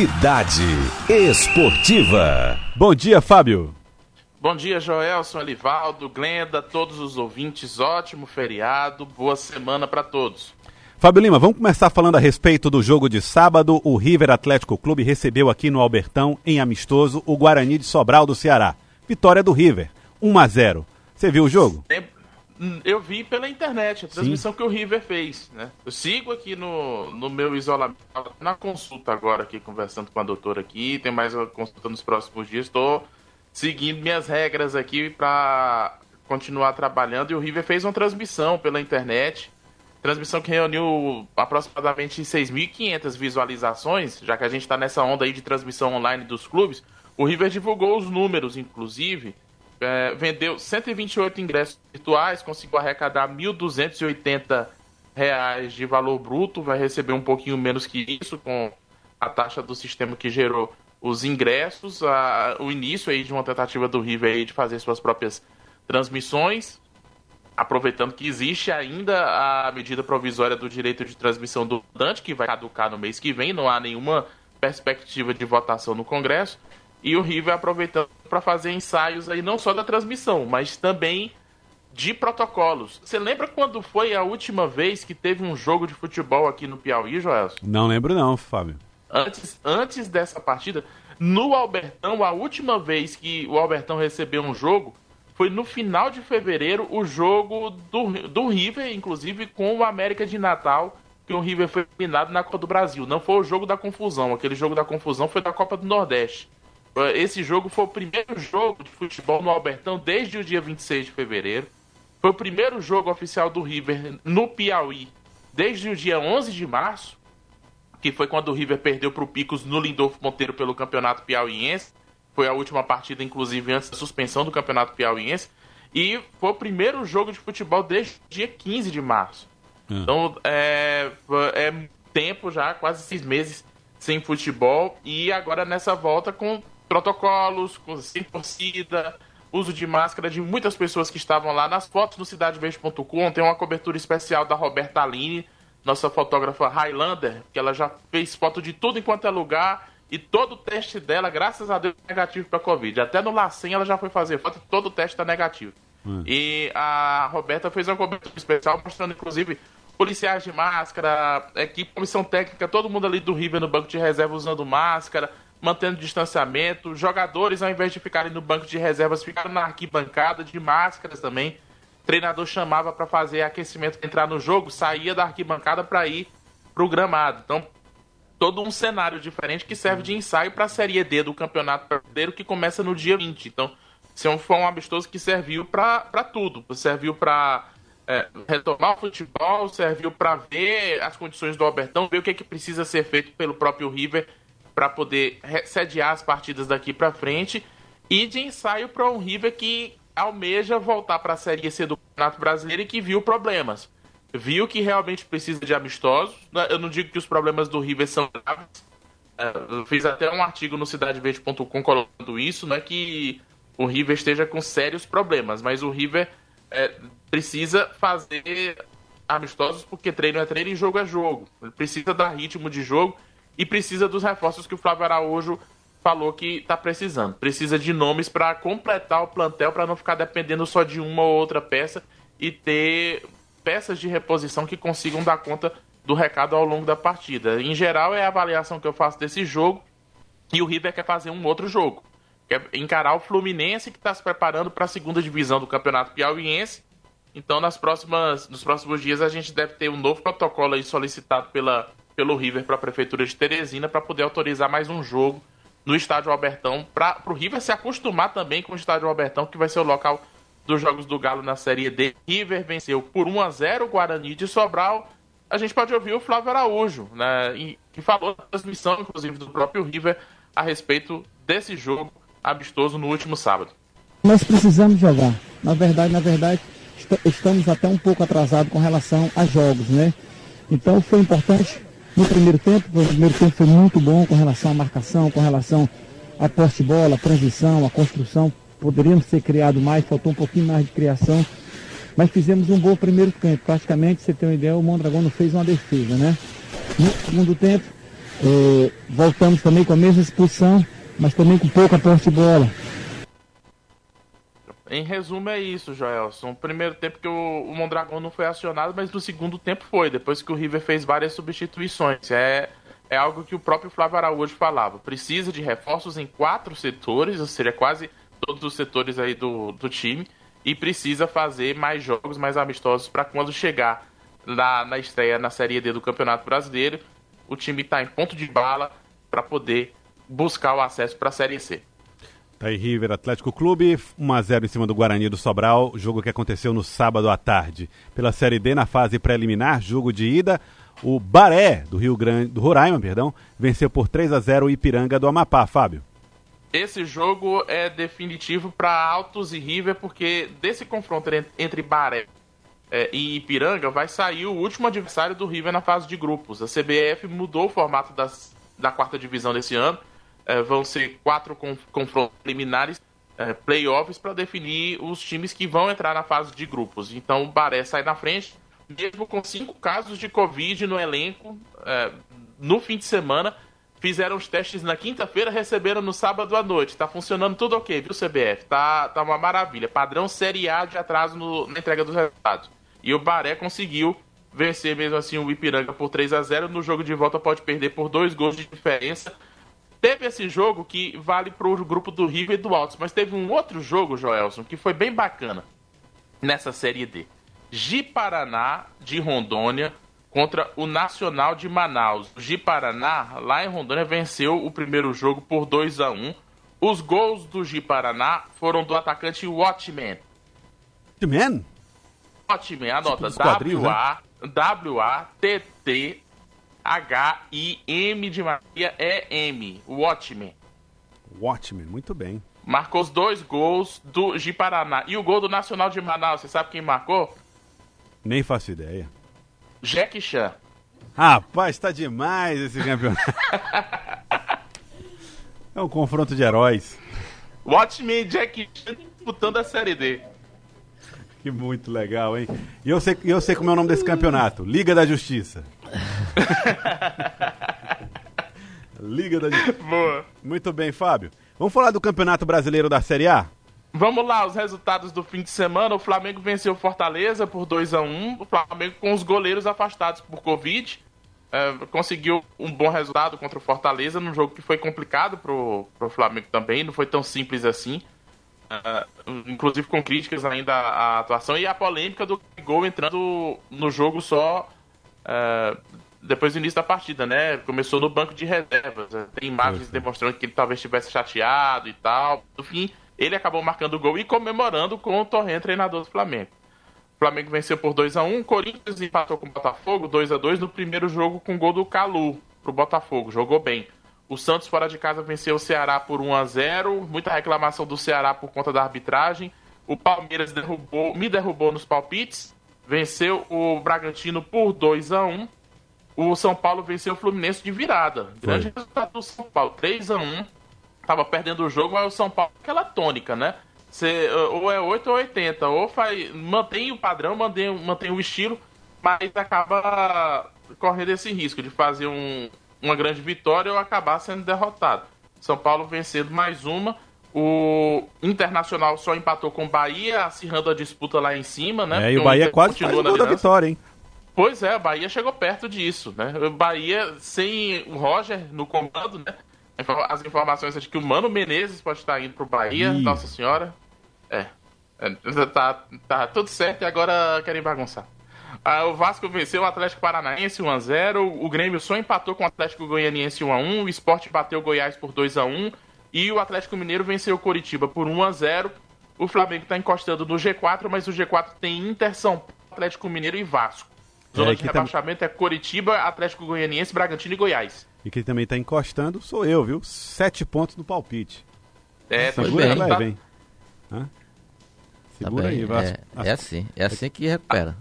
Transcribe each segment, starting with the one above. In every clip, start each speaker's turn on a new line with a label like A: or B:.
A: Cidade Esportiva.
B: Bom dia, Fábio.
C: Bom dia, Joelson, Alivaldo, Glenda, todos os ouvintes. Ótimo feriado, boa semana para todos.
B: Fábio Lima, vamos começar falando a respeito do jogo de sábado. O River Atlético Clube recebeu aqui no Albertão, em amistoso, o Guarani de Sobral do Ceará. Vitória do River, 1 a 0. Você viu o jogo?
C: Eu vi pela internet, a transmissão Sim. que o River fez. Né? Eu sigo aqui no, no meu isolamento, na consulta agora aqui, conversando com a doutora aqui. Tem mais uma consulta nos próximos dias. Estou seguindo minhas regras aqui para continuar trabalhando. E o River fez uma transmissão pela internet. Transmissão que reuniu aproximadamente 6.500 visualizações, já que a gente está nessa onda aí de transmissão online dos clubes. O River divulgou os números, inclusive. É, vendeu 128 ingressos virtuais, conseguiu arrecadar 1.280 reais de valor bruto, vai receber um pouquinho menos que isso com a taxa do sistema que gerou os ingressos, a, o início aí de uma tentativa do River aí de fazer suas próprias transmissões, aproveitando que existe ainda a medida provisória do direito de transmissão do Dante, que vai caducar no mês que vem, não há nenhuma perspectiva de votação no Congresso, e o River aproveitando para fazer ensaios aí não só da transmissão, mas também de protocolos. Você lembra quando foi a última vez que teve um jogo de futebol aqui no Piauí, Joelson?
B: Não lembro não, Fábio
C: antes, antes dessa partida, no Albertão, a última vez que o Albertão recebeu um jogo foi no final de fevereiro, o jogo do, do River, inclusive com o América de Natal, que o River foi eliminado na Copa do Brasil. Não foi o jogo da confusão, aquele jogo da confusão foi da Copa do Nordeste. Esse jogo foi o primeiro jogo de futebol no Albertão desde o dia 26 de fevereiro. Foi o primeiro jogo oficial do River no Piauí desde o dia 11 de março que foi quando o River perdeu para o Picos no Lindolfo Monteiro pelo Campeonato Piauiense. Foi a última partida, inclusive, antes da suspensão do Campeonato Piauiense. E foi o primeiro jogo de futebol desde o dia 15 de março. Hum. Então, é, é tempo já, quase seis meses sem futebol. E agora nessa volta com protocolos, com, sem torcida, uso de máscara de muitas pessoas que estavam lá. Nas fotos no cidadeverde.com tem uma cobertura especial da Roberta Aline nossa fotógrafa Highlander, que ela já fez foto de tudo enquanto é lugar e todo o teste dela, graças a Deus, é negativo para Covid. Até no Lacem ela já foi fazer foto e todo o teste está negativo. Hum. E a Roberta fez uma cobertura especial mostrando, inclusive, policiais de máscara, equipe, comissão técnica, todo mundo ali do River no banco de reserva usando máscara, mantendo distanciamento. Jogadores, ao invés de ficarem no banco de reservas, ficaram na arquibancada de máscaras também treinador chamava para fazer aquecimento, entrar no jogo, saía da arquibancada para ir pro gramado. Então, todo um cenário diferente que serve de ensaio para a Série D do Campeonato Brasileiro que começa no dia 20. Então, foi um amistoso que serviu para tudo. Serviu para é, retomar o futebol, serviu para ver as condições do Albertão, ver o que, é que precisa ser feito pelo próprio River para poder sediar as partidas daqui para frente e de ensaio para um River que almeja voltar para a Série C do Campeonato Brasileiro e que viu problemas. Viu que realmente precisa de amistosos. Né? Eu não digo que os problemas do River são graves. É, eu fiz até um artigo no cidadeverde.com colocando isso, né, que o River esteja com sérios problemas, mas o River é, precisa fazer amistosos porque treino é treino e jogo é jogo. Ele precisa dar ritmo de jogo e precisa dos reforços que o Flávio Araújo falou que está precisando. Precisa de nomes para completar o plantel, para não ficar dependendo só de uma ou outra peça e ter peças de reposição que consigam dar conta do recado ao longo da partida. Em geral, é a avaliação que eu faço desse jogo. E o River quer fazer um outro jogo. Quer encarar o Fluminense, que está se preparando para a segunda divisão do Campeonato Piauiense. Então, nas próximas, nos próximos dias, a gente deve ter um novo protocolo aí solicitado pela, pelo River para a Prefeitura de Teresina para poder autorizar mais um jogo no estádio Albertão, para o River se acostumar também com o estádio Albertão, que vai ser o local dos Jogos do Galo na Série D. River venceu por 1 a 0 o Guarani de Sobral. A gente pode ouvir o Flávio Araújo, né, que falou na transmissão, inclusive, do próprio River a respeito desse jogo amistoso no último sábado.
D: Nós precisamos jogar. Na verdade, na verdade, estamos até um pouco atrasados com relação a jogos, né? Então foi importante no primeiro tempo, o primeiro tempo foi muito bom com relação à marcação, com relação à poste bola, a transição, a construção. Poderíamos ter criado mais, faltou um pouquinho mais de criação. Mas fizemos um bom primeiro tempo. Praticamente, você tem uma ideia, o Mondragão não fez uma defesa, né? No segundo tempo, É, voltamos também com a mesma expulsão, mas também com pouca posse de bola.
C: Em resumo, é isso, Joelson. Primeiro tempo que o, o Mondragão não foi acionado, mas no segundo tempo foi, depois que o River fez várias substituições. É, é algo que o próprio Flávio Araújo falava. Precisa de reforços em quatro setores, ou seja, quase todos os setores aí do, do time, e precisa fazer mais jogos, mais amistosos, para quando chegar na, na estreia na Série D do Campeonato Brasileiro, o time está em ponto de bala para poder buscar o acesso para a Série C.
B: Tá aí River Atlético Clube, 1x0 em cima do Guarani do Sobral, jogo que aconteceu no sábado à tarde. Pela Série D, na fase preliminar, jogo de ida, o Baré, do Rio Grande, do Roraima, perdão, venceu por 3 a 0 o Ipiranga do Amapá, Fábio.
C: Esse jogo é definitivo para Altos e River, porque desse confronto entre Baré é, e Ipiranga vai sair o último adversário do River na fase de grupos. A CBF mudou o formato das, da quarta divisão desse ano é, vão ser quatro confrontos preliminares, é, playoffs, para definir os times que vão entrar na fase de grupos. Então o Baré sai na frente, mesmo com cinco casos de Covid no elenco, é, no fim de semana. Fizeram os testes na quinta-feira, receberam no sábado à noite. Tá funcionando tudo ok, viu, CBF? Tá, tá uma maravilha. Padrão Série A de atraso no, na entrega dos resultados. E o Baré conseguiu vencer mesmo assim o Ipiranga por 3 a 0 No jogo de volta pode perder por dois gols de diferença. Teve esse jogo que vale para o grupo do River e do Altos, mas teve um outro jogo, Joelson, que foi bem bacana nessa Série D. Gi-Paraná de Rondônia contra o Nacional de Manaus. O Gi-Paraná, lá em Rondônia, venceu o primeiro jogo por 2 a 1 Os gols do Gi-Paraná foram do atacante Watchman.
B: Watchman?
C: Watchman, anota. Tipo W-A-W-A-T-T né? H-I-M de Maria é M. Watchmen.
B: Watchmen, muito bem.
C: Marcou os dois gols do de Paraná. E o gol do Nacional de Manaus, você sabe quem marcou?
B: Nem faço ideia.
C: Jack Chan.
B: Rapaz, tá demais esse campeonato. é um confronto de heróis.
C: Watchmen e Jack Chan disputando a Série D.
B: Que muito legal, hein? E eu sei, eu sei como é o nome desse campeonato: Liga da Justiça. Liga da
C: Boa.
B: Muito bem, Fábio. Vamos falar do Campeonato Brasileiro da Série A?
C: Vamos lá, os resultados do fim de semana. O Flamengo venceu Fortaleza por 2 a 1 O Flamengo com os goleiros afastados por Covid. É, conseguiu um bom resultado contra o Fortaleza num jogo que foi complicado pro, pro Flamengo também, não foi tão simples assim. É, inclusive com críticas ainda à atuação e a polêmica do gol entrando no jogo só uh, depois do início da partida, né? Começou no banco de reservas. Tem imagens demonstrando que ele talvez estivesse chateado e tal. No fim, ele acabou marcando o gol e comemorando com o Torrent, treinador do Flamengo. O Flamengo venceu por 2 a 1 Corinthians empatou com o Botafogo 2 a 2 no primeiro jogo com o gol do Calu pro Botafogo. Jogou bem. O Santos fora de casa venceu o Ceará por 1 a 0 Muita reclamação do Ceará por conta da arbitragem. O Palmeiras derrubou, me derrubou nos palpites venceu o Bragantino por 2 a 1 O São Paulo venceu o Fluminense de virada. Grande Foi. resultado do São Paulo, 3 a 1 Tava perdendo o jogo, mas o São Paulo aquela tônica, né? Você, ou é 8 ou 80, ou faz, mantém o padrão, mantém, mantém o estilo, mas acaba correndo esse risco de fazer um, uma grande vitória ou acabar sendo derrotado. São Paulo vencendo mais uma. O Internacional só empatou com o Bahia, acirrando a disputa lá em cima, né?
B: É, e o Bahia quase continua na da vitória, hein?
C: Pois é, o Bahia chegou perto disso, né? O Bahia sem o Roger no comando, né? As informações é de que o Mano Menezes pode estar indo pro Bahia, Ih. Nossa Senhora. É. é. Tá, tá tudo certo e agora querem bagunçar. Ah, o Vasco venceu o Atlético Paranaense 1x0. O Grêmio só empatou com o Atlético Goianiense 1x1. O Sport bateu o Goiás por 2x1. E o Atlético Mineiro venceu o Coritiba por 1 a 0 O Flamengo está encostando no G4, mas o G4 tem Inter, São Paulo, Atlético Mineiro e Vasco. Zona é, de rebaixamento é Coritiba, Atlético Goianiense, Bragantino e Goiás.
B: E quem também está encostando sou eu, viu? Sete pontos no palpite.
C: É,
B: Segura
C: bem.
B: Aí, vem. Segura
E: tá
B: aí, Vasco.
E: É, é assim, é assim que recupera.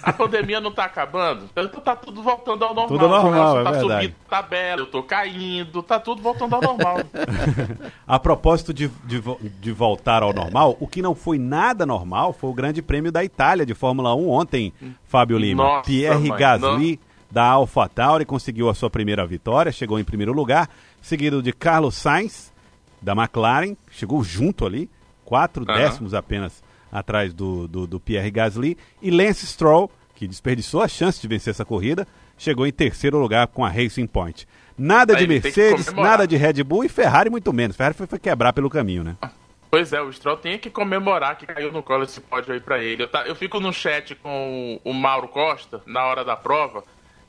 C: A pandemia não tá acabando, então tá tudo voltando ao normal.
B: Tudo normal, é
C: tá
B: verdade.
C: subindo tabela, eu tô caindo, tá tudo voltando ao normal.
B: a propósito de, de, de, voltar ao normal, o que não foi nada normal foi o Grande Prêmio da Itália de Fórmula 1 ontem, Fábio Lima.
C: Nossa,
B: Pierre
C: mãe,
B: Gasly da AlphaTauri, conseguiu a sua primeira vitória, chegou em primeiro lugar, seguido de Carlos Sainz, da McLaren, chegou junto ali, quatro uhum. décimos apenas atrás do, do, do, Pierre Gasly, e Lance Stroll, que desperdiçou a chance de vencer essa corrida, chegou em terceiro lugar com a Racing Point. Nada Aí de Mercedes, nada de Red Bull e Ferrari muito menos. Ferrari foi, foi quebrar pelo caminho, né?
C: Pois é, o Stroll tem que comemorar que caiu no colo esse pódio aí pra ele. Eu, tá, eu fico no chat com o, o Mauro Costa, na hora da prova,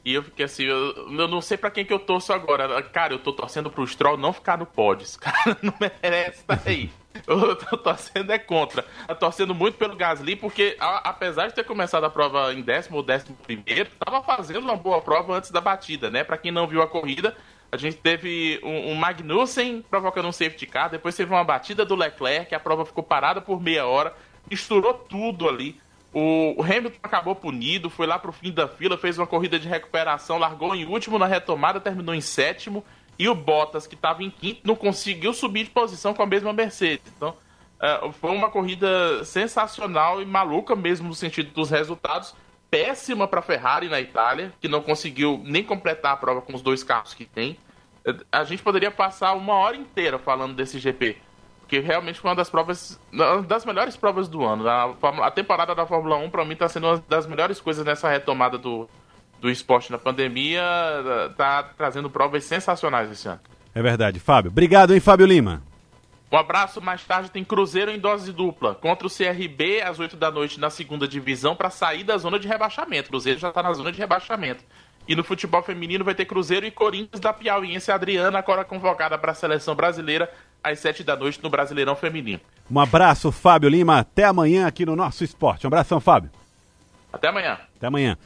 C: e eu fiquei assim, eu, eu não sei para quem que eu torço agora. Cara, eu tô torcendo pro Stroll não ficar no pódio. Esse cara não merece estar aí. Eu tô torcendo é contra. Tô torcendo muito pelo Gasly, porque a, apesar de ter começado a prova em décimo ou décimo primeiro, tava fazendo uma boa prova antes da batida, né? Para quem não viu a corrida, a gente teve um, um, Magnussen provocando um safety car, depois teve uma batida do Leclerc, a prova ficou parada por meia hora, misturou tudo ali. O, o Hamilton acabou punido, foi lá pro fim da fila, fez uma corrida de recuperação, largou em último na retomada, terminou em sétimo. E o Bottas, que estava em quinto, não conseguiu subir de posição com a mesma Mercedes. Então, uh, foi uma corrida sensacional e maluca mesmo no sentido dos resultados. Péssima para a Ferrari na Itália, que não conseguiu nem completar a prova com os dois carros que tem. A gente poderia passar uma hora inteira falando desse GP porque realmente foi uma das provas, uma das melhores provas do ano. A, a temporada da Fórmula 1, para mim, está sendo uma das melhores coisas nessa retomada do, do esporte na pandemia. Tá trazendo provas sensacionais esse ano.
B: É verdade. Fábio, obrigado, hein, Fábio Lima?
C: Um abraço. Mais tarde tem Cruzeiro em dose dupla contra o CRB às 8 da noite na segunda divisão para sair da zona de rebaixamento. Cruzeiro já está na zona de rebaixamento. E no futebol feminino vai ter Cruzeiro e Corinthians da Piauiense Adriana, agora convocada para a seleção brasileira às 7 da noite no Brasileirão Feminino.
B: Um abraço, Fábio Lima. Até amanhã aqui no nosso esporte. Um abração, Fábio.
C: Até amanhã.
B: Até amanhã.